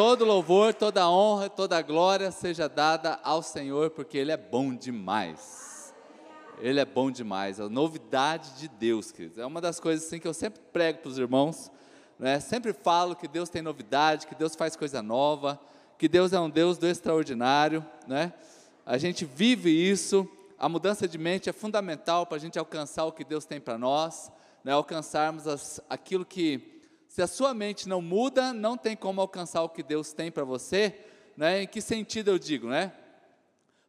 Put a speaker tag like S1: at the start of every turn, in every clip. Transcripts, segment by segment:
S1: Todo louvor, toda honra, toda glória seja dada ao Senhor, porque Ele é bom demais. Ele é bom demais. A novidade de Deus, queridos. É uma das coisas assim que eu sempre prego para os irmãos. Né? Sempre falo que Deus tem novidade, que Deus faz coisa nova, que Deus é um Deus do extraordinário. Né? A gente vive isso. A mudança de mente é fundamental para a gente alcançar o que Deus tem para nós, né? alcançarmos as, aquilo que se a sua mente não muda, não tem como alcançar o que Deus tem para você. Né? Em que sentido eu digo, né?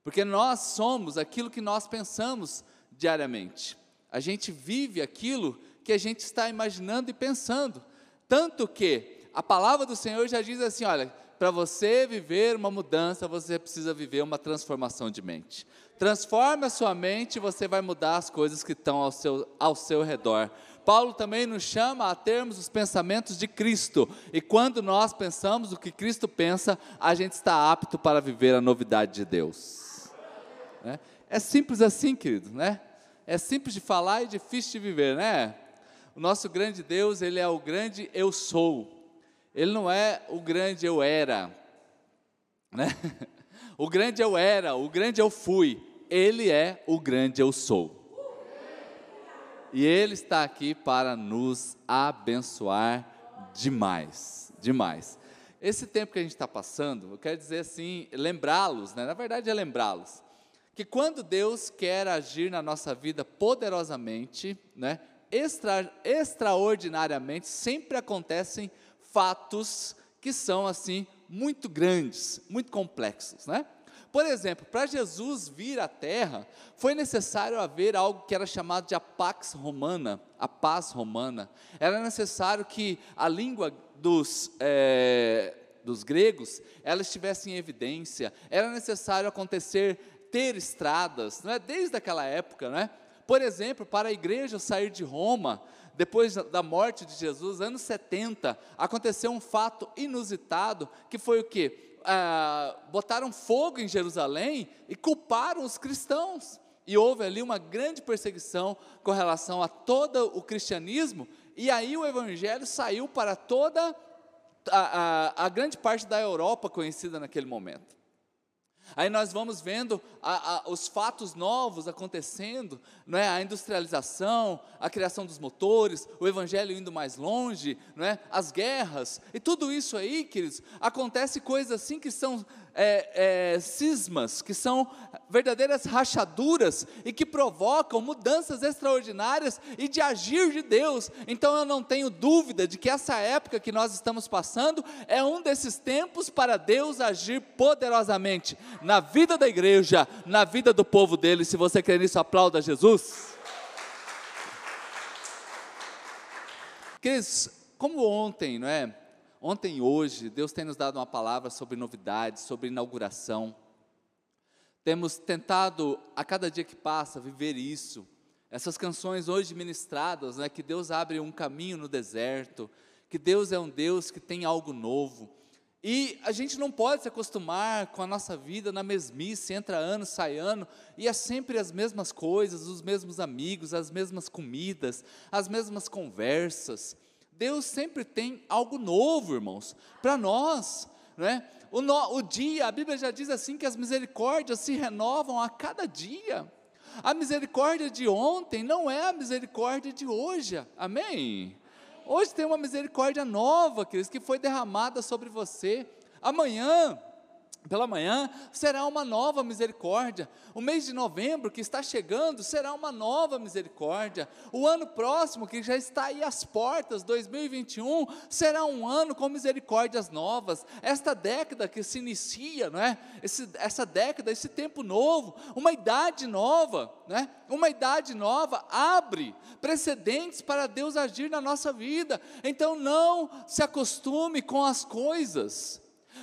S1: Porque nós somos aquilo que nós pensamos diariamente. A gente vive aquilo que a gente está imaginando e pensando. Tanto que a palavra do Senhor já diz assim: olha, para você viver uma mudança, você precisa viver uma transformação de mente. Transforme a sua mente, você vai mudar as coisas que estão ao seu, ao seu redor. Paulo também nos chama a termos os pensamentos de Cristo. E quando nós pensamos o que Cristo pensa, a gente está apto para viver a novidade de Deus. É, é simples assim, querido, né? É simples de falar e difícil de viver, né? O nosso grande Deus, ele é o grande eu sou. Ele não é o grande eu era, né? O grande eu era, o grande eu fui. Ele é o grande eu sou. E Ele está aqui para nos abençoar demais, demais. Esse tempo que a gente está passando, eu quero dizer assim, lembrá-los, né? na verdade é lembrá-los, que quando Deus quer agir na nossa vida poderosamente, né? Extra, extraordinariamente, sempre acontecem fatos que são assim muito grandes, muito complexos, né? Por exemplo, para Jesus vir à terra, foi necessário haver algo que era chamado de a pax romana, a paz romana. Era necessário que a língua dos, é, dos gregos, ela estivesse em evidência. Era necessário acontecer, ter estradas, não é? desde aquela época, né? Por exemplo, para a igreja sair de Roma, depois da morte de Jesus, anos 70, aconteceu um fato inusitado, que foi o que? Ah, botaram fogo em Jerusalém e culparam os cristãos. E houve ali uma grande perseguição com relação a todo o cristianismo, e aí o evangelho saiu para toda a, a, a grande parte da Europa conhecida naquele momento. Aí nós vamos vendo a, a, os fatos novos acontecendo, não é? a industrialização, a criação dos motores, o evangelho indo mais longe, não é? as guerras, e tudo isso aí, queridos, acontece coisas assim que são é, é, cismas, que são verdadeiras rachaduras e que provocam mudanças extraordinárias e de agir de Deus. Então eu não tenho dúvida de que essa época que nós estamos passando é um desses tempos para Deus agir poderosamente na vida da igreja, na vida do povo dele. Se você crê nisso, aplauda Jesus. Queridos, como ontem, não é? Ontem e hoje, Deus tem nos dado uma palavra sobre novidades, sobre inauguração. Temos tentado, a cada dia que passa, viver isso. Essas canções hoje ministradas, né, que Deus abre um caminho no deserto, que Deus é um Deus que tem algo novo. E a gente não pode se acostumar com a nossa vida na mesmice, entra ano, sai ano, e é sempre as mesmas coisas, os mesmos amigos, as mesmas comidas, as mesmas conversas. Deus sempre tem algo novo, irmãos, para nós. Né? O, no, o dia, a Bíblia já diz assim que as misericórdias se renovam a cada dia. A misericórdia de ontem não é a misericórdia de hoje, amém? Hoje tem uma misericórdia nova, queridos, que foi derramada sobre você. Amanhã, pela manhã, será uma nova misericórdia. O mês de novembro que está chegando será uma nova misericórdia. O ano próximo, que já está aí às portas, 2021, será um ano com misericórdias novas. Esta década que se inicia, não é? Esse, essa década, esse tempo novo, uma idade nova, né? Uma idade nova abre precedentes para Deus agir na nossa vida. Então não se acostume com as coisas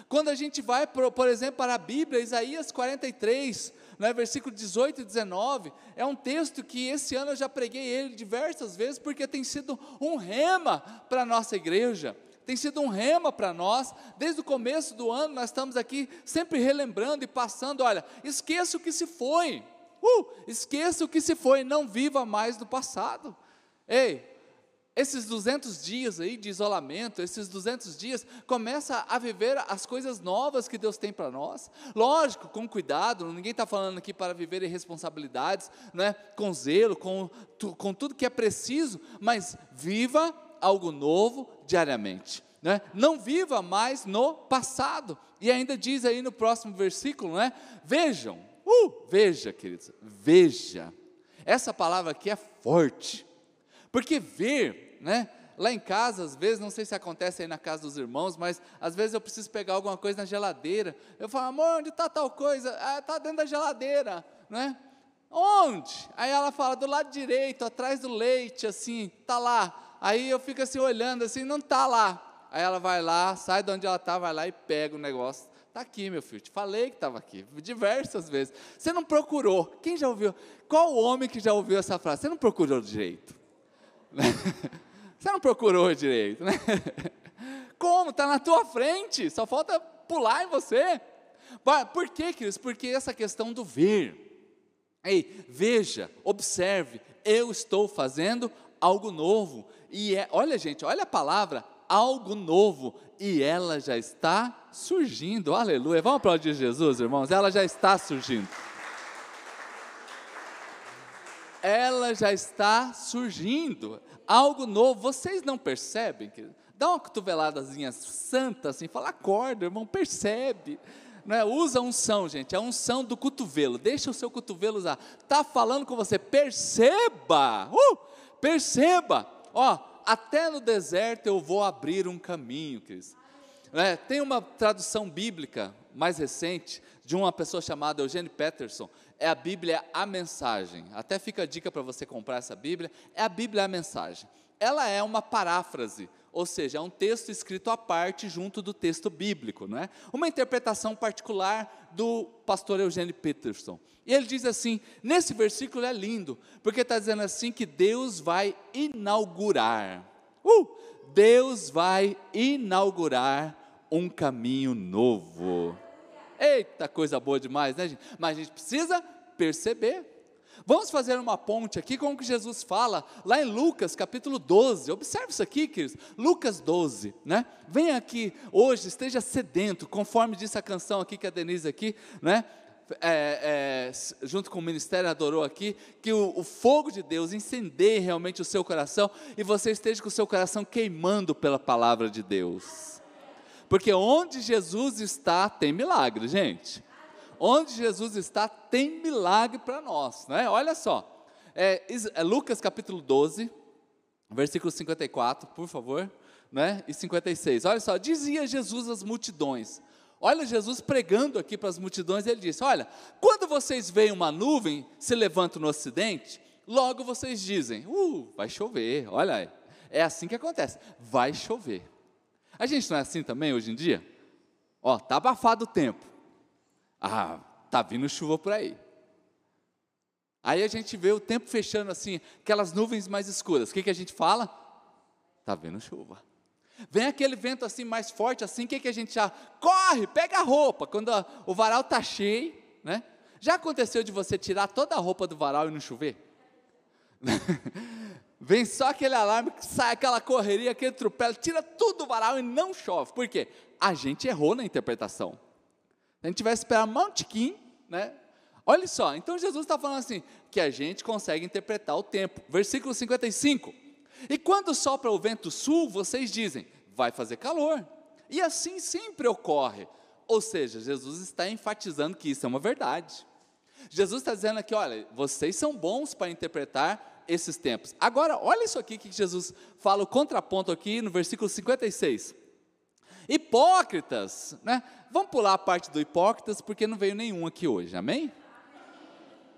S1: quando a gente vai, por, por exemplo, para a Bíblia, Isaías 43, né, versículo 18 e 19, é um texto que esse ano eu já preguei ele diversas vezes, porque tem sido um rema para a nossa igreja, tem sido um rema para nós, desde o começo do ano nós estamos aqui sempre relembrando e passando, olha, esqueça o que se foi, uh, esqueça o que se foi, não viva mais do passado, ei, esses 200 dias aí de isolamento, esses 200 dias, começa a viver as coisas novas que Deus tem para nós. Lógico, com cuidado, ninguém está falando aqui para viver responsabilidades, né, com zelo, com, com tudo que é preciso, mas viva algo novo diariamente. Né? Não viva mais no passado. E ainda diz aí no próximo versículo, né? Vejam, uh, veja, queridos, veja. Essa palavra aqui é forte. Porque ver né? Lá em casa, às vezes, não sei se acontece aí na casa dos irmãos, mas às vezes eu preciso pegar alguma coisa na geladeira. Eu falo, amor, onde está tal coisa? Ah, está dentro da geladeira, né? Onde? Aí ela fala, do lado direito, atrás do leite, assim, tá lá. Aí eu fico assim olhando, assim, não tá lá. Aí ela vai lá, sai de onde ela está, vai lá e pega o negócio. Está aqui, meu filho, te falei que estava aqui, diversas vezes. Você não procurou. Quem já ouviu? Qual homem que já ouviu essa frase? Você não procurou direito. Você não procurou direito, né? Como? Está na tua frente, só falta pular em você. Por quê, queridos? Porque essa questão do ver. Ei, veja, observe, eu estou fazendo algo novo. E é, olha, gente, olha a palavra, algo novo. E ela já está surgindo. Aleluia. Vamos aplaudir Jesus, irmãos? Ela já está surgindo ela já está surgindo, algo novo. Vocês não percebem? Que dá uma cotoveladazinha santa assim, fala, acorda, irmão, percebe. Não é? Usa unção, gente, a unção do cotovelo. Deixa o seu cotovelo usar. Tá falando com você, perceba. Uh, perceba. Ó, até no deserto eu vou abrir um caminho, Cris. É, tem uma tradução bíblica mais recente de uma pessoa chamada Eugênio Peterson, é a Bíblia a mensagem. Até fica a dica para você comprar essa Bíblia, é a Bíblia a mensagem. Ela é uma paráfrase, ou seja, é um texto escrito à parte junto do texto bíblico, não é? Uma interpretação particular do pastor Eugênio Peterson. E ele diz assim: nesse versículo é lindo, porque está dizendo assim que Deus vai inaugurar. Uh, Deus vai inaugurar um caminho novo. Eita, coisa boa demais, né, gente? Mas a gente precisa perceber. Vamos fazer uma ponte aqui com o que Jesus fala lá em Lucas capítulo 12. Observe isso aqui, queridos. Lucas 12, né? Venha aqui hoje, esteja sedento, conforme disse a canção aqui que a Denise aqui, né? É, é, junto com o ministério adorou aqui, que o, o, fogo de Deus incendeie realmente o seu coração e você esteja com o seu coração queimando pela palavra de Deus. Porque onde Jesus está, tem milagre, gente. Onde Jesus está, tem milagre para nós, né? Olha só, é, é Lucas capítulo 12, versículo 54, por favor, né? E 56. Olha só, dizia Jesus às multidões. Olha Jesus pregando aqui para as multidões, ele disse: Olha, quando vocês veem uma nuvem se levanta no ocidente, logo vocês dizem: Uh, vai chover. Olha aí, é assim que acontece, vai chover. A gente não é assim também hoje em dia? Ó, tá abafado o tempo. Ah, tá vindo chuva por aí. Aí a gente vê o tempo fechando assim, aquelas nuvens mais escuras. O que, que a gente fala? Tá vendo chuva. Vem aquele vento assim mais forte, assim, o que, que a gente já corre, pega a roupa, quando a, o varal está cheio, né? Já aconteceu de você tirar toda a roupa do varal e não chover? Vem só aquele alarme, sai aquela correria, aquele atropelo, tira tudo do varal e não chove. Por quê? A gente errou na interpretação. Se a gente tivesse esperado um tiquinho, né? Olha só, então Jesus está falando assim, que a gente consegue interpretar o tempo. Versículo 55. E quando sopra o vento sul, vocês dizem, vai fazer calor. E assim sempre ocorre. Ou seja, Jesus está enfatizando que isso é uma verdade. Jesus está dizendo aqui, olha, vocês são bons para interpretar esses tempos. Agora, olha isso aqui que Jesus fala, o contraponto aqui no versículo 56. Hipócritas, né? Vamos pular a parte do hipócritas, porque não veio nenhum aqui hoje, amém?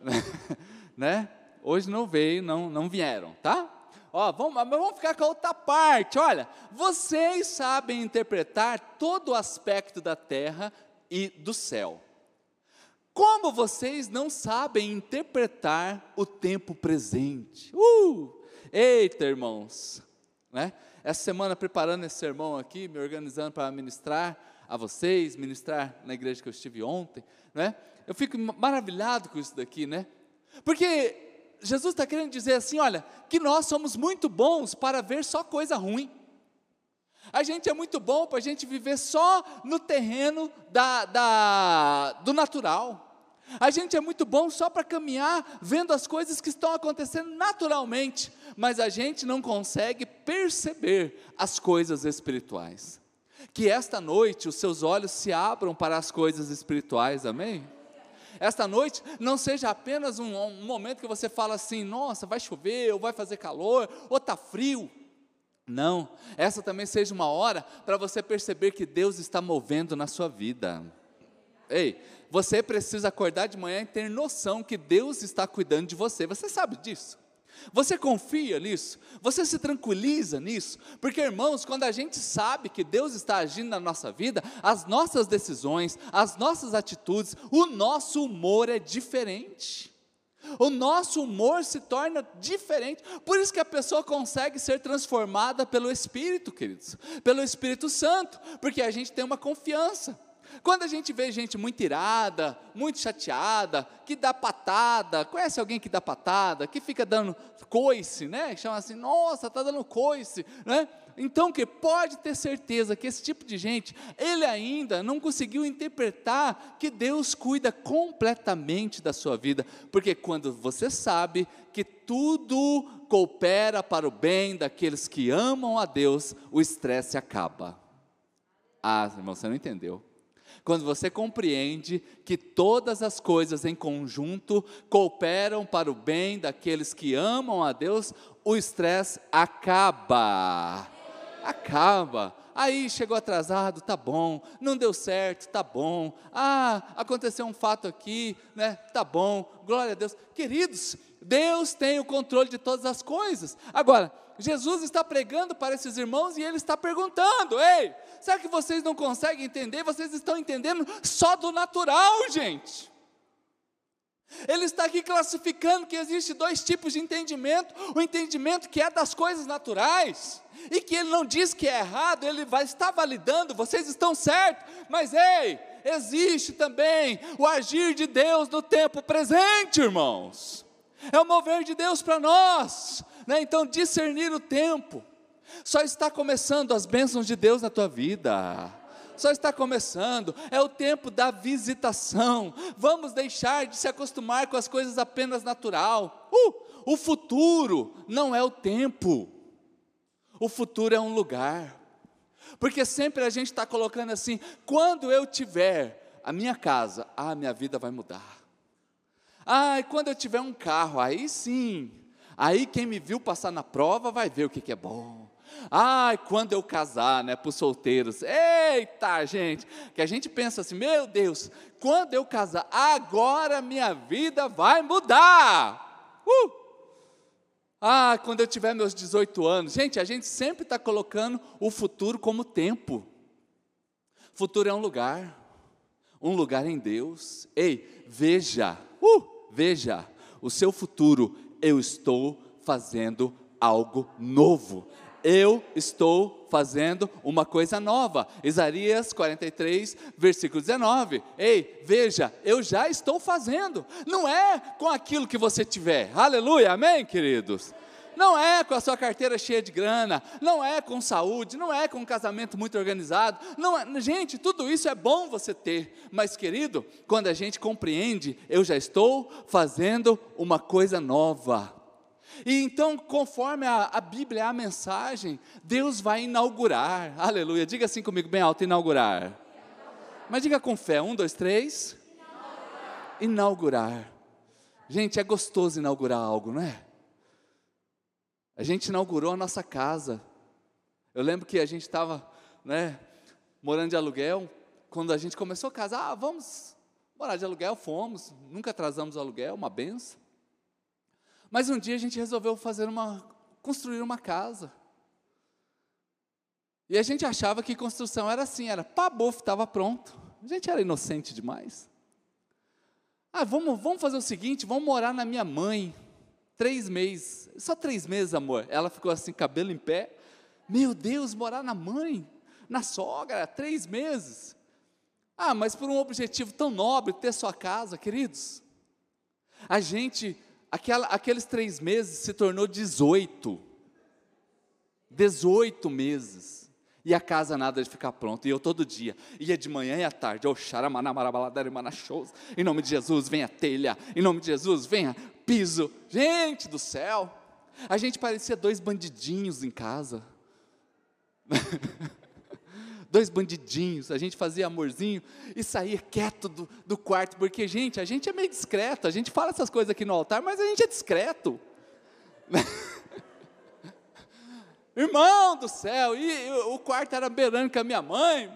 S1: né? Hoje não veio, não, não vieram, tá? Ó, vamos, vamos ficar com a outra parte. Olha, vocês sabem interpretar todo o aspecto da terra e do céu. Como vocês não sabem interpretar o tempo presente? Uh! Eita, irmãos! Né? Essa semana, preparando esse sermão aqui, me organizando para ministrar a vocês, ministrar na igreja que eu estive ontem, né? eu fico maravilhado com isso daqui, né? Porque Jesus está querendo dizer assim: olha, que nós somos muito bons para ver só coisa ruim. A gente é muito bom para a gente viver só no terreno da, da, do natural. A gente é muito bom só para caminhar vendo as coisas que estão acontecendo naturalmente, mas a gente não consegue perceber as coisas espirituais. Que esta noite os seus olhos se abram para as coisas espirituais, amém? Esta noite não seja apenas um, um momento que você fala assim: nossa, vai chover, ou vai fazer calor, ou está frio. Não, essa também seja uma hora para você perceber que Deus está movendo na sua vida. Ei, você precisa acordar de manhã e ter noção que Deus está cuidando de você. Você sabe disso? Você confia nisso? Você se tranquiliza nisso? Porque, irmãos, quando a gente sabe que Deus está agindo na nossa vida, as nossas decisões, as nossas atitudes, o nosso humor é diferente. O nosso humor se torna diferente. Por isso que a pessoa consegue ser transformada pelo Espírito, queridos, pelo Espírito Santo, porque a gente tem uma confiança. Quando a gente vê gente muito irada, muito chateada, que dá patada, conhece alguém que dá patada, que fica dando coice, né? Chama assim, nossa, está dando coice, né? Então, que pode ter certeza que esse tipo de gente, ele ainda não conseguiu interpretar que Deus cuida completamente da sua vida, porque quando você sabe que tudo coopera para o bem daqueles que amam a Deus, o estresse acaba. Ah, irmão, você não entendeu quando você compreende que todas as coisas em conjunto cooperam para o bem daqueles que amam a Deus, o estresse acaba. Acaba. Aí chegou atrasado, tá bom. Não deu certo, tá bom. Ah, aconteceu um fato aqui, né? Tá bom. Glória a Deus. Queridos, Deus tem o controle de todas as coisas. Agora, Jesus está pregando para esses irmãos e ele está perguntando: Ei, será que vocês não conseguem entender? Vocês estão entendendo só do natural, gente. Ele está aqui classificando que existe dois tipos de entendimento: o entendimento que é das coisas naturais, e que ele não diz que é errado, ele vai estar validando, vocês estão certos, mas ei, existe também o agir de Deus no tempo presente, irmãos. É o mover de Deus para nós. Né? Então, discernir o tempo. Só está começando as bênçãos de Deus na tua vida. Só está começando, é o tempo da visitação. Vamos deixar de se acostumar com as coisas apenas natural. Uh, o futuro não é o tempo, o futuro é um lugar. Porque sempre a gente está colocando assim: quando eu tiver a minha casa, ah, minha vida vai mudar. Ah, quando eu tiver um carro, aí sim, Aí quem me viu passar na prova vai ver o que, que é bom. Ai, quando eu casar, né, para os solteiros. Eita, gente, que a gente pensa assim, meu Deus, quando eu casar, agora minha vida vai mudar. Uh! Ah, quando eu tiver meus 18 anos. Gente, a gente sempre está colocando o futuro como tempo. Futuro é um lugar, um lugar em Deus. Ei, veja, uh, veja, o seu futuro eu estou fazendo algo novo. Eu estou fazendo uma coisa nova. Isaías 43, versículo 19. Ei, veja, eu já estou fazendo. Não é com aquilo que você tiver. Aleluia, amém, queridos? Não é com a sua carteira cheia de grana, não é com saúde, não é com um casamento muito organizado. Não é, gente, tudo isso é bom você ter, mas querido, quando a gente compreende, eu já estou fazendo uma coisa nova. E então, conforme a, a Bíblia, a mensagem, Deus vai inaugurar, aleluia, diga assim comigo, bem alto: inaugurar. inaugurar. Mas diga com fé: um, dois, três. Inaugurar. inaugurar. Gente, é gostoso inaugurar algo, não é? A gente inaugurou a nossa casa. Eu lembro que a gente estava, né, morando de aluguel. Quando a gente começou a casar, ah, vamos morar de aluguel, fomos. Nunca atrasamos o aluguel, uma benção. Mas um dia a gente resolveu fazer uma, construir uma casa. E a gente achava que construção era assim, era pá, estava pronto. A gente era inocente demais. Ah, vamos, vamos fazer o seguinte, vamos morar na minha mãe. Três meses, só três meses, amor. Ela ficou assim, cabelo em pé. Meu Deus, morar na mãe, na sogra, três meses. Ah, mas por um objetivo tão nobre, ter sua casa, queridos. A gente aquela, aqueles três meses se tornou 18. 18 meses. E a casa nada de ficar pronta. E eu todo dia, ia de manhã e à tarde. Em nome de Jesus, venha telha. Em nome de Jesus, venha piso. Gente do céu. A gente parecia dois bandidinhos em casa. dois bandidinhos, a gente fazia amorzinho e saía quieto do, do quarto, porque, gente, a gente é meio discreto, a gente fala essas coisas aqui no altar, mas a gente é discreto. Irmão do céu, e, e, o quarto era beirando com a minha mãe,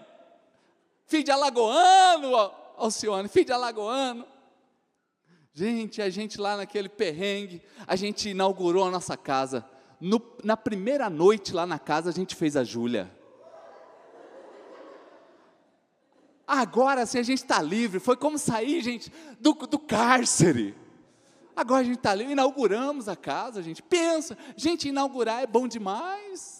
S1: filho de alagoano, Alcione, filho de alagoano. Gente, a gente lá naquele perrengue, a gente inaugurou a nossa casa. No, na primeira noite lá na casa, a gente fez a Júlia. Agora sim a gente está livre. Foi como sair, gente, do, do cárcere. Agora a gente está livre, inauguramos a casa, gente. Pensa, gente, inaugurar é bom demais.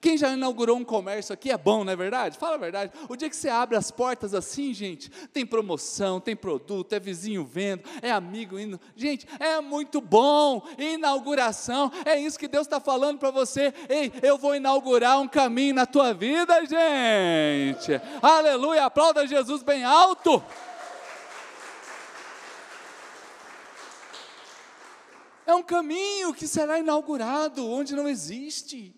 S1: Quem já inaugurou um comércio aqui é bom, não é verdade? Fala a verdade. O dia que você abre as portas assim, gente, tem promoção, tem produto, é vizinho vendo, é amigo indo. Gente, é muito bom. Inauguração, é isso que Deus está falando para você. Ei, eu vou inaugurar um caminho na tua vida, gente. Aleluia, aplauda Jesus bem alto. É um caminho que será inaugurado onde não existe.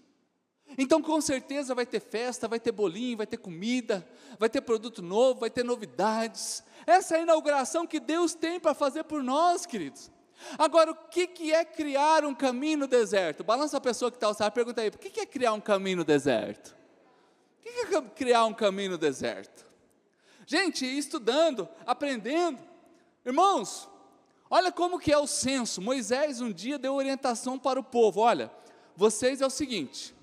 S1: Então, com certeza, vai ter festa, vai ter bolinho, vai ter comida, vai ter produto novo, vai ter novidades. Essa é a inauguração que Deus tem para fazer por nós, queridos. Agora, o que, que é criar um caminho no deserto? Balança a pessoa que está sabe, pergunta aí, o que, que é criar um caminho no deserto? O que, que é criar um caminho no deserto? Gente, estudando, aprendendo. Irmãos, olha como que é o censo. Moisés um dia deu orientação para o povo. Olha, vocês é o seguinte,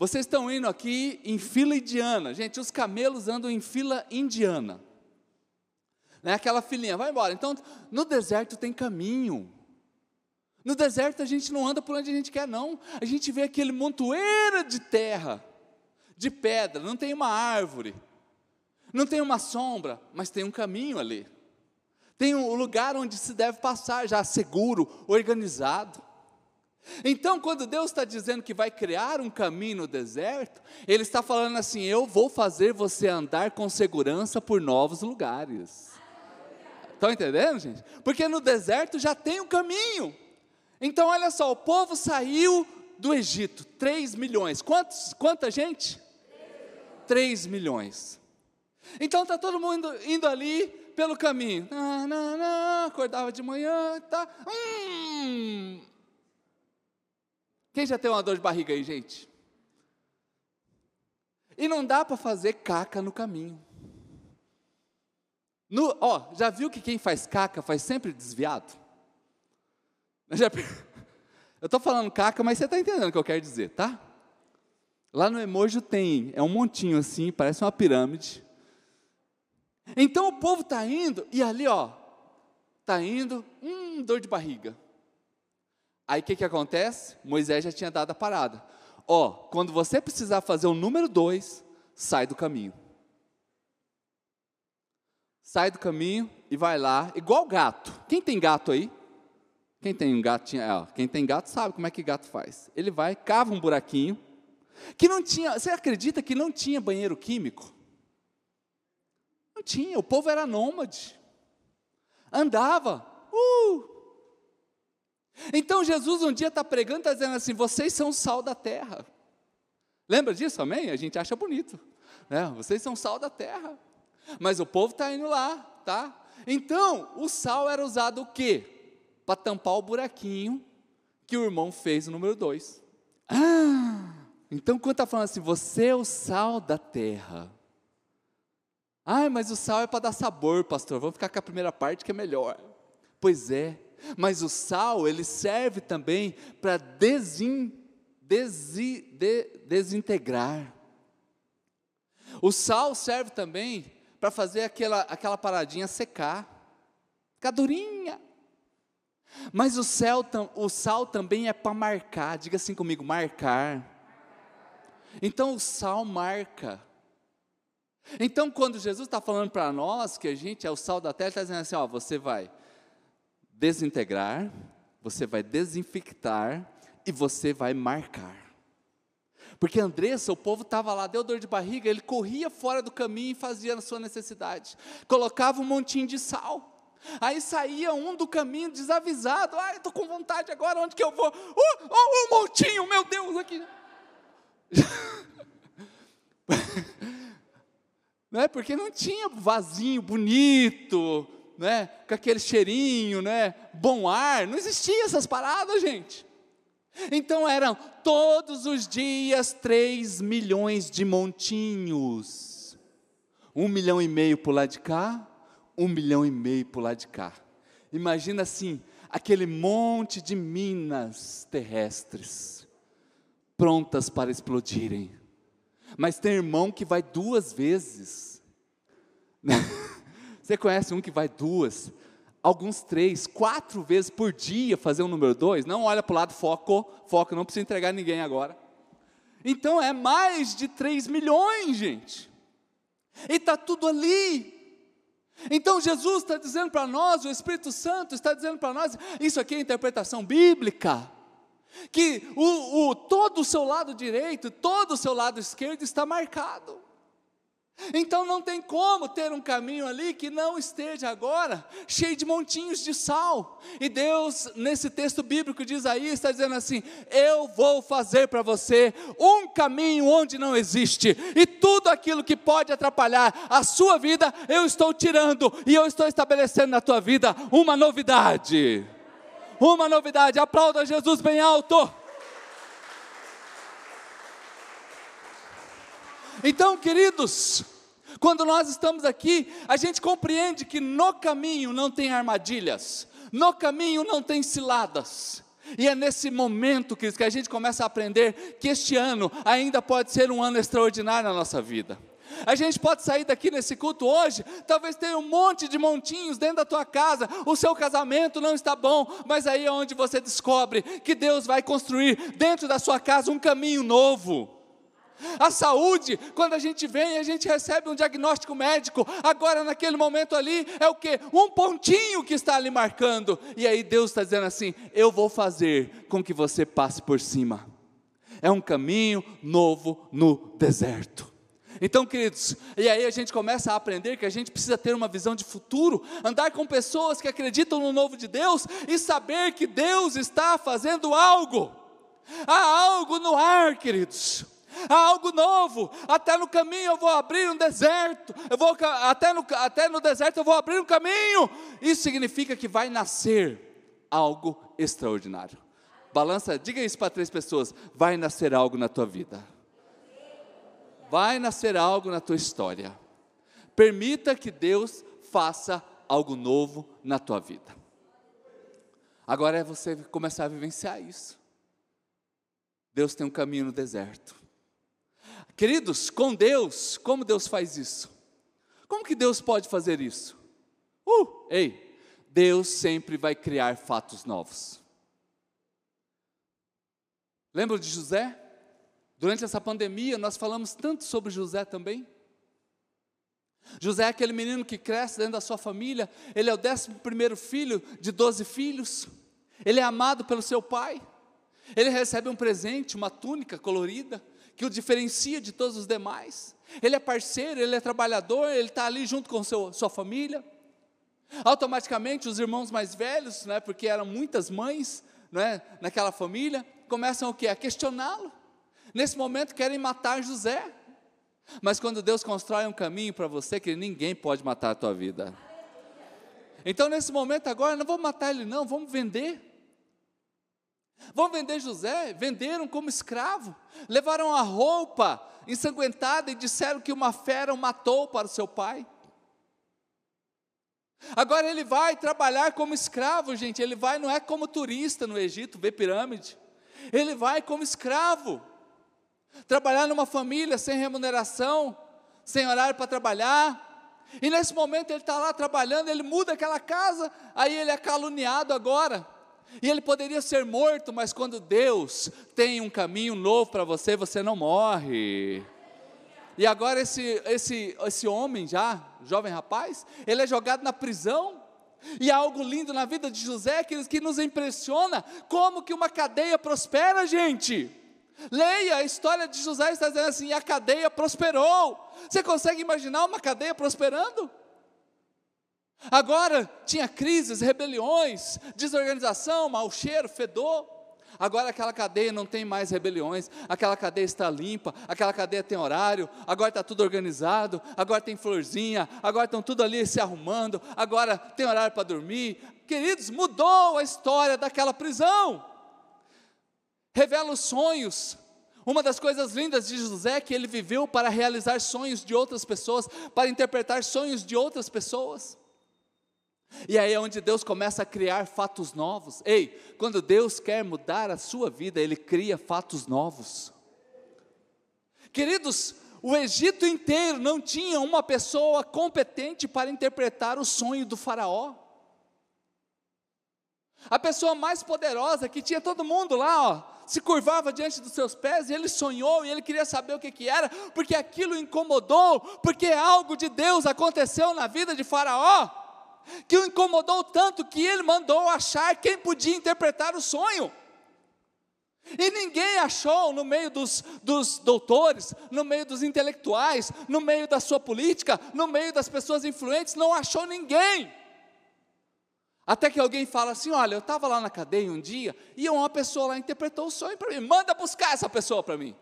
S1: vocês estão indo aqui em fila indiana. Gente, os camelos andam em fila indiana. Né? Aquela filinha, vai embora. Então, no deserto tem caminho. No deserto a gente não anda por onde a gente quer, não. A gente vê aquele montoeiro de terra, de pedra, não tem uma árvore, não tem uma sombra, mas tem um caminho ali. Tem um lugar onde se deve passar, já seguro, organizado. Então, quando Deus está dizendo que vai criar um caminho no deserto, Ele está falando assim: eu vou fazer você andar com segurança por novos lugares. Estão entendendo, gente? Porque no deserto já tem um caminho. Então, olha só, o povo saiu do Egito, 3 milhões. Quantos, quanta gente? 3 milhões. Então está todo mundo indo ali pelo caminho. acordava de manhã, tá. Hum, quem já tem uma dor de barriga aí, gente? E não dá para fazer caca no caminho. No, ó, já viu que quem faz caca faz sempre desviado? Já, eu estou falando caca, mas você está entendendo o que eu quero dizer, tá? Lá no emoji tem, é um montinho assim, parece uma pirâmide. Então o povo está indo, e ali, ó, está indo, hum, dor de barriga. Aí o que, que acontece? Moisés já tinha dado a parada. Ó, oh, quando você precisar fazer o número dois, sai do caminho. Sai do caminho e vai lá, igual gato. Quem tem gato aí? Quem tem um gatinho? É, quem tem gato sabe como é que gato faz. Ele vai, cava um buraquinho, que não tinha. Você acredita que não tinha banheiro químico? Não tinha, o povo era nômade. Andava, uh, então Jesus um dia está pregando, está dizendo assim: vocês são o sal da terra. Lembra disso, amém? A gente acha bonito. Né? Vocês são sal da terra. Mas o povo está indo lá, tá? Então, o sal era usado o quê? Para tampar o buraquinho que o irmão fez no número 2. Ah, então, quando está falando assim, você é o sal da terra. Ah, mas o sal é para dar sabor, pastor. Vamos ficar com a primeira parte que é melhor. Pois é, mas o sal, ele serve também para desin, desi, de, desintegrar. O sal serve também para fazer aquela, aquela paradinha secar, ficar durinha. Mas o, céu, o sal também é para marcar, diga assim comigo: marcar. Então o sal marca. Então, quando Jesus está falando para nós que a gente é o sal da terra, está dizendo assim: ó, você vai desintegrar, você vai desinfectar e você vai marcar. Porque Andressa, o povo estava lá, deu dor de barriga, ele corria fora do caminho e fazia a sua necessidade. Colocava um montinho de sal. Aí saía um do caminho desavisado. Ah, estou com vontade agora, onde que eu vou? Uh, oh, um montinho, meu Deus, aqui. né? Porque não tinha vasinho bonito, né? com aquele cheirinho, né? bom ar, não existia essas paradas, gente. Então eram todos os dias três milhões de montinhos. Um milhão e meio por lá de cá, um milhão e meio por lá de cá. Imagina assim, aquele monte de minas terrestres, prontas para explodirem. Mas tem irmão que vai duas vezes. Você conhece um que vai duas? alguns três, quatro vezes por dia fazer o um número dois, não olha para o lado, foco, foco, não precisa entregar ninguém agora. Então é mais de 3 milhões, gente. E está tudo ali. Então Jesus está dizendo para nós, o Espírito Santo está dizendo para nós, isso aqui é interpretação bíblica, que o, o, todo o seu lado direito, todo o seu lado esquerdo está marcado. Então não tem como ter um caminho ali que não esteja agora cheio de montinhos de sal. E Deus, nesse texto bíblico de Isaías, está dizendo assim: Eu vou fazer para você um caminho onde não existe, e tudo aquilo que pode atrapalhar a sua vida, eu estou tirando, e eu estou estabelecendo na tua vida uma novidade. Uma novidade, aplauda Jesus bem alto. Então, queridos, quando nós estamos aqui, a gente compreende que no caminho não tem armadilhas, no caminho não tem ciladas. E é nesse momento, queridos, que a gente começa a aprender que este ano ainda pode ser um ano extraordinário na nossa vida. A gente pode sair daqui nesse culto hoje, talvez tenha um monte de montinhos dentro da tua casa, o seu casamento não está bom, mas aí é onde você descobre que Deus vai construir dentro da sua casa um caminho novo. A saúde, quando a gente vem, a gente recebe um diagnóstico médico. Agora, naquele momento ali, é o que? Um pontinho que está ali marcando. E aí Deus está dizendo assim: Eu vou fazer com que você passe por cima. É um caminho novo no deserto. Então, queridos, e aí a gente começa a aprender que a gente precisa ter uma visão de futuro, andar com pessoas que acreditam no novo de Deus e saber que Deus está fazendo algo. Há algo no ar, queridos há algo novo. Até no caminho eu vou abrir um deserto. Eu vou até no, até no deserto eu vou abrir um caminho. Isso significa que vai nascer algo extraordinário. Balança, diga isso para três pessoas. Vai nascer algo na tua vida. Vai nascer algo na tua história. Permita que Deus faça algo novo na tua vida. Agora é você começar a vivenciar isso. Deus tem um caminho no deserto. Queridos, com Deus, como Deus faz isso? Como que Deus pode fazer isso? Uh, ei, Deus sempre vai criar fatos novos. Lembra de José? Durante essa pandemia, nós falamos tanto sobre José também. José é aquele menino que cresce dentro da sua família, ele é o décimo primeiro filho de doze filhos, ele é amado pelo seu pai, ele recebe um presente, uma túnica colorida, que o diferencia de todos os demais. Ele é parceiro, ele é trabalhador, ele está ali junto com seu, sua família. Automaticamente, os irmãos mais velhos, né, porque eram muitas mães né, naquela família, começam o quê? A questioná-lo. Nesse momento, querem matar José. Mas quando Deus constrói um caminho para você, que ninguém pode matar a tua vida. Então, nesse momento agora, não vamos matar ele, não, vamos vender. Vão vender José? Venderam como escravo. Levaram a roupa ensanguentada e disseram que uma fera o matou para o seu pai. Agora ele vai trabalhar como escravo, gente. Ele vai, não é como turista no Egito, ver pirâmide. Ele vai como escravo. Trabalhar numa família sem remuneração, sem horário para trabalhar. E nesse momento ele está lá trabalhando, ele muda aquela casa, aí ele é caluniado agora. E ele poderia ser morto, mas quando Deus tem um caminho novo para você, você não morre. E agora esse, esse, esse homem já, jovem rapaz, ele é jogado na prisão. E há algo lindo na vida de José que, que nos impressiona como que uma cadeia prospera, gente. Leia a história de José, está dizendo assim: a cadeia prosperou. Você consegue imaginar uma cadeia prosperando? Agora tinha crises, rebeliões, desorganização, mau cheiro, fedor. Agora aquela cadeia não tem mais rebeliões, aquela cadeia está limpa, aquela cadeia tem horário, agora está tudo organizado, agora tem florzinha, agora estão tudo ali se arrumando, agora tem horário para dormir. Queridos, mudou a história daquela prisão. Revela os sonhos. Uma das coisas lindas de José é que ele viveu para realizar sonhos de outras pessoas, para interpretar sonhos de outras pessoas. E aí é onde Deus começa a criar fatos novos. Ei, quando Deus quer mudar a sua vida, Ele cria fatos novos. Queridos, o Egito inteiro não tinha uma pessoa competente para interpretar o sonho do Faraó. A pessoa mais poderosa que tinha todo mundo lá, ó, se curvava diante dos seus pés e ele sonhou e ele queria saber o que, que era, porque aquilo incomodou, porque algo de Deus aconteceu na vida de Faraó que o incomodou tanto que ele mandou achar quem podia interpretar o sonho. E ninguém achou no meio dos, dos, doutores, no meio dos intelectuais, no meio da sua política, no meio das pessoas influentes, não achou ninguém. Até que alguém fala assim: Olha, eu estava lá na cadeia um dia e uma pessoa lá interpretou o sonho para mim, manda buscar essa pessoa para mim.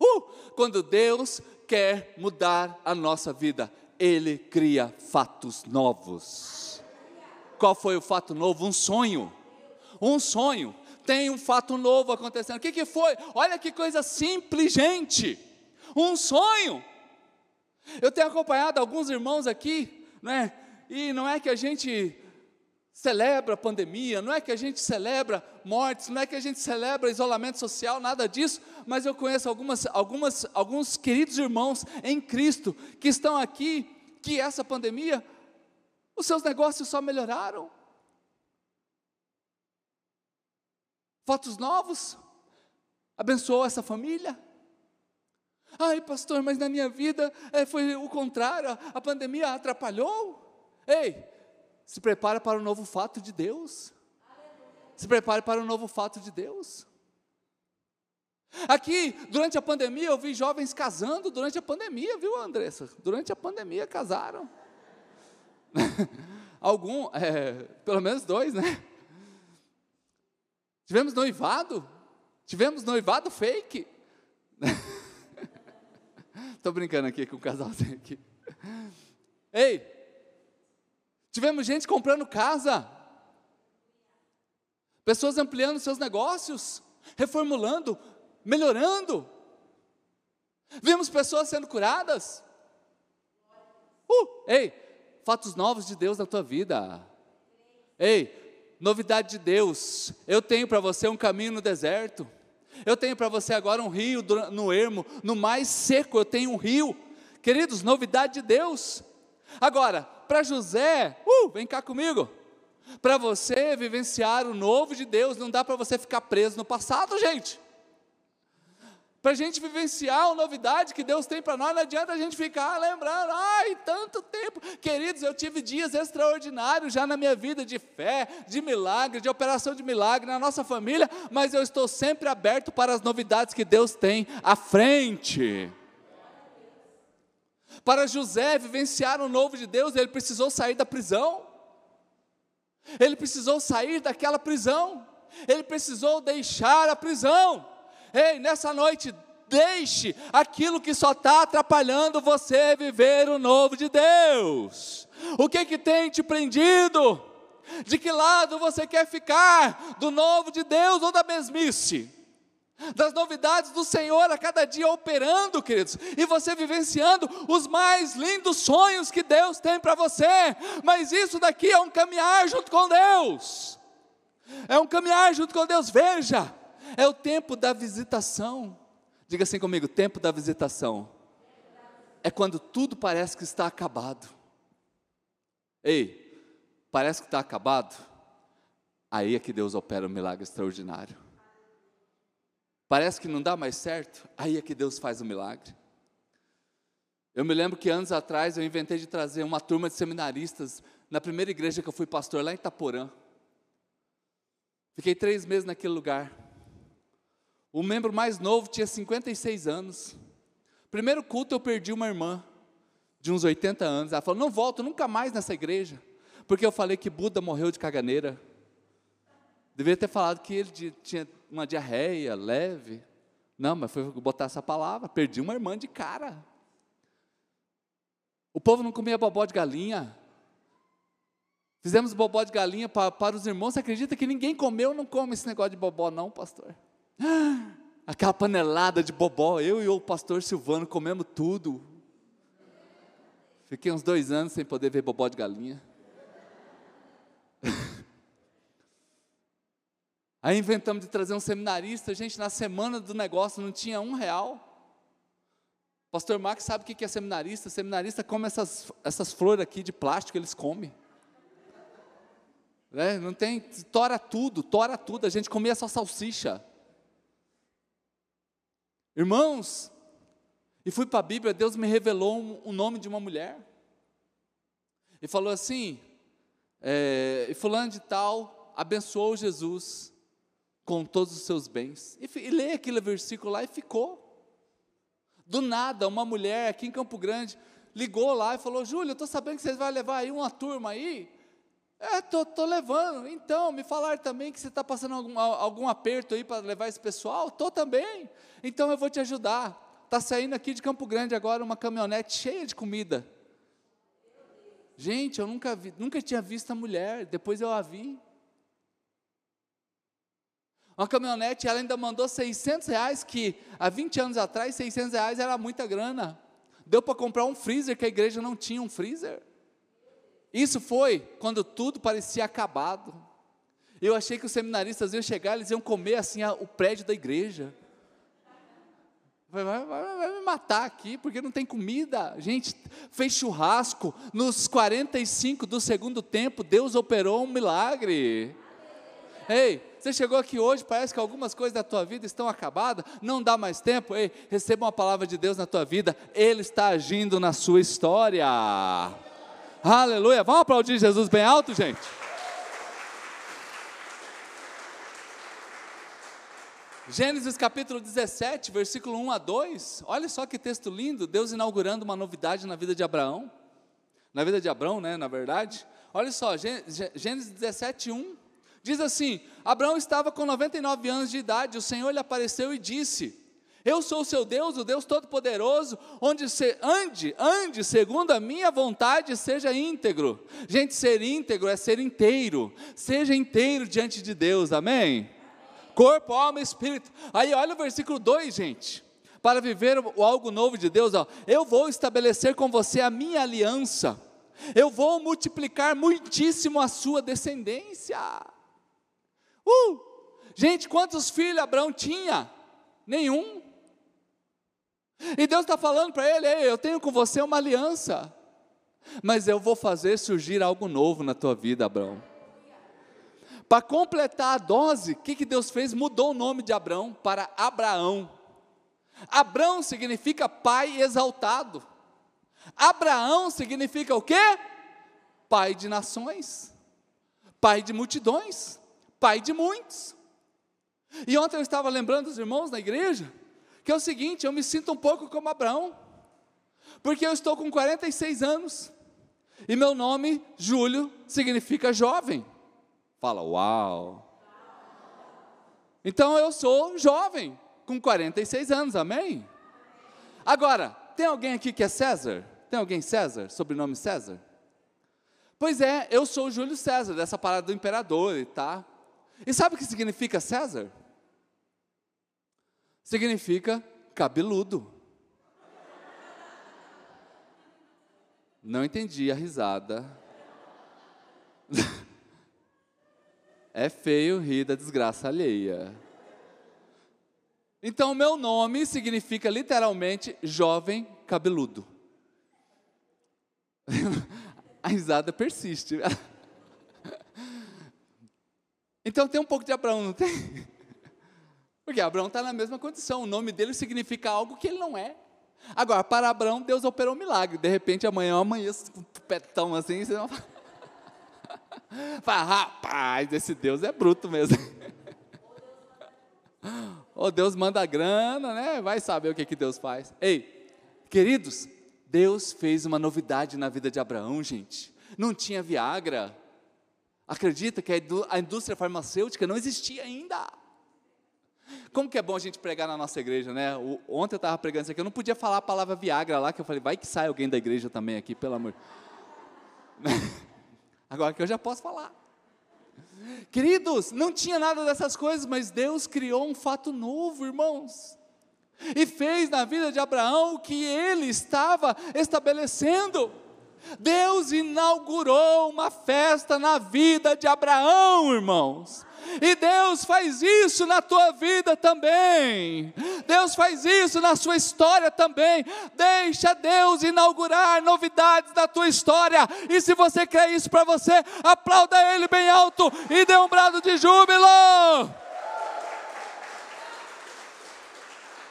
S1: Uh, quando Deus quer mudar a nossa vida, ele cria fatos novos. Qual foi o fato novo? Um sonho. Um sonho. Tem um fato novo acontecendo. O que, que foi? Olha que coisa simples, gente. Um sonho. Eu tenho acompanhado alguns irmãos aqui, né? E não é que a gente celebra a pandemia, não é que a gente celebra mortes, não é que a gente celebra isolamento social, nada disso, mas eu conheço algumas, algumas, alguns queridos irmãos em Cristo que estão aqui, que essa pandemia, os seus negócios só melhoraram. Fotos novos, abençoou essa família. Ai, pastor, mas na minha vida é, foi o contrário, a pandemia atrapalhou. Ei, se prepare para o novo fato de Deus. Se prepare para o novo fato de Deus. Aqui, durante a pandemia, eu vi jovens casando durante a pandemia, viu, Andressa? Durante a pandemia casaram. Algum, é, pelo menos dois, né? Tivemos noivado, tivemos noivado fake. Estou brincando aqui com o casalzinho aqui. Ei, Tivemos gente comprando casa, pessoas ampliando seus negócios, reformulando, melhorando. Vimos pessoas sendo curadas. Uh, ei, fatos novos de Deus na tua vida. Ei, novidade de Deus. Eu tenho para você um caminho no deserto. Eu tenho para você agora um rio no ermo, no mais seco eu tenho um rio. Queridos, novidade de Deus. Agora, para José, uh, vem cá comigo. Para você vivenciar o novo de Deus, não dá para você ficar preso no passado, gente. Para a gente vivenciar a novidade que Deus tem para nós, não adianta a gente ficar lembrando, ai, tanto tempo. Queridos, eu tive dias extraordinários já na minha vida de fé, de milagre, de operação de milagre na nossa família, mas eu estou sempre aberto para as novidades que Deus tem à frente. Para José vivenciar o novo de Deus, ele precisou sair da prisão. Ele precisou sair daquela prisão. Ele precisou deixar a prisão. Ei, nessa noite, deixe aquilo que só está atrapalhando você viver o novo de Deus. O que que tem te prendido? De que lado você quer ficar? Do novo de Deus ou da mesmice? Das novidades do Senhor a cada dia operando, queridos, e você vivenciando os mais lindos sonhos que Deus tem para você, mas isso daqui é um caminhar junto com Deus, é um caminhar junto com Deus, veja, é o tempo da visitação, diga assim comigo: tempo da visitação, é quando tudo parece que está acabado, ei, parece que está acabado, aí é que Deus opera um milagre extraordinário. Parece que não dá mais certo, aí é que Deus faz o um milagre. Eu me lembro que anos atrás eu inventei de trazer uma turma de seminaristas na primeira igreja que eu fui pastor, lá em Itaporã. Fiquei três meses naquele lugar. O membro mais novo tinha 56 anos. Primeiro culto eu perdi uma irmã de uns 80 anos. Ela falou: Não volto nunca mais nessa igreja, porque eu falei que Buda morreu de caganeira. Deveria ter falado que ele tinha uma diarreia leve. Não, mas foi botar essa palavra. Perdi uma irmã de cara. O povo não comia bobó de galinha. Fizemos bobó de galinha para, para os irmãos. Você acredita que ninguém comeu? Não come esse negócio de bobó, não, pastor. Aquela panelada de bobó. Eu e o pastor Silvano comemos tudo. Fiquei uns dois anos sem poder ver bobó de galinha. Aí inventamos de trazer um seminarista, gente, na semana do negócio não tinha um real. Pastor Marcos sabe o que é seminarista? Seminarista come essas, essas flores aqui de plástico, eles comem. É, não tem, tora tudo, tora tudo, a gente comia só salsicha. Irmãos, e fui para a Bíblia, Deus me revelou o um, um nome de uma mulher. E falou assim, é, e fulano de tal abençoou Jesus com todos os seus bens. E, e lê aquele versículo lá e ficou. Do nada, uma mulher aqui em Campo Grande ligou lá e falou: Júlio, eu estou sabendo que vocês vão levar aí uma turma aí. É, tô, tô levando. Então, me falaram também que você está passando algum, algum aperto aí para levar esse pessoal. Tô também. Então eu vou te ajudar. Está saindo aqui de Campo Grande agora uma caminhonete cheia de comida. Gente, eu nunca, vi, nunca tinha visto a mulher. Depois eu a vi. Uma caminhonete, ela ainda mandou 600 reais, que há 20 anos atrás, 600 reais era muita grana. Deu para comprar um freezer, que a igreja não tinha um freezer. Isso foi quando tudo parecia acabado. Eu achei que os seminaristas iam chegar, eles iam comer assim o prédio da igreja. Vai, vai, vai, vai, me matar aqui, porque não tem comida. Gente, fez churrasco. Nos 45 do segundo tempo, Deus operou um milagre. Ei, você chegou aqui hoje, parece que algumas coisas da tua vida estão acabadas, não dá mais tempo. Ei, receba uma palavra de Deus na tua vida, Ele está agindo na sua história. Aleluia. Vamos aplaudir Jesus bem alto, gente? Gênesis capítulo 17, versículo 1 a 2. Olha só que texto lindo, Deus inaugurando uma novidade na vida de Abraão. Na vida de Abraão, né, na verdade. Olha só, Gênesis 17, 1. Diz assim: Abraão estava com 99 anos de idade, o Senhor lhe apareceu e disse: Eu sou o seu Deus, o Deus Todo-Poderoso, onde ande, ande segundo a minha vontade, seja íntegro. Gente, ser íntegro é ser inteiro, seja inteiro diante de Deus, amém? Corpo, alma e espírito. Aí olha o versículo 2, gente. Para viver algo novo de Deus, ó, eu vou estabelecer com você a minha aliança, eu vou multiplicar muitíssimo a sua descendência. Uh! Gente, quantos filhos Abraão tinha? Nenhum. E Deus está falando para ele: eu tenho com você uma aliança, mas eu vou fazer surgir algo novo na tua vida, Abraão. Para completar a dose, o que, que Deus fez? Mudou o nome de Abraão para Abraão. Abraão significa pai exaltado. Abraão significa o quê? Pai de nações, pai de multidões pai de muitos. E ontem eu estava lembrando os irmãos na igreja, que é o seguinte, eu me sinto um pouco como Abraão, porque eu estou com 46 anos, e meu nome, Júlio, significa jovem. Fala, uau! Então eu sou jovem, com 46 anos, amém? Agora, tem alguém aqui que é César? Tem alguém César, sobrenome César? Pois é, eu sou Júlio César, dessa parada do imperador, tá? E sabe o que significa César? Significa cabeludo. Não entendi a risada. É feio rir da desgraça alheia. Então, meu nome significa literalmente jovem cabeludo. A risada persiste. Então tem um pouco de Abraão, não tem? Porque Abraão está na mesma condição, o nome dele significa algo que ele não é. Agora, para Abraão, Deus operou um milagre. De repente, amanhã, amanhã, com um petão assim, você não fala, rapaz, esse Deus é bruto mesmo. Ou Deus manda grana, né? Vai saber o que, que Deus faz. Ei, queridos, Deus fez uma novidade na vida de Abraão, gente. Não tinha Viagra. Acredita que a indústria farmacêutica não existia ainda. Como que é bom a gente pregar na nossa igreja, né? O, ontem eu estava pregando isso aqui, eu não podia falar a palavra Viagra lá, que eu falei, vai que sai alguém da igreja também aqui, pelo amor. Agora que eu já posso falar. Queridos, não tinha nada dessas coisas, mas Deus criou um fato novo, irmãos. E fez na vida de Abraão o que ele estava estabelecendo. Deus inaugurou uma festa na vida de Abraão, irmãos. E Deus faz isso na tua vida também. Deus faz isso na sua história também. Deixa Deus inaugurar novidades na tua história. E se você quer isso para você, aplauda Ele bem alto e dê um brado de júbilo.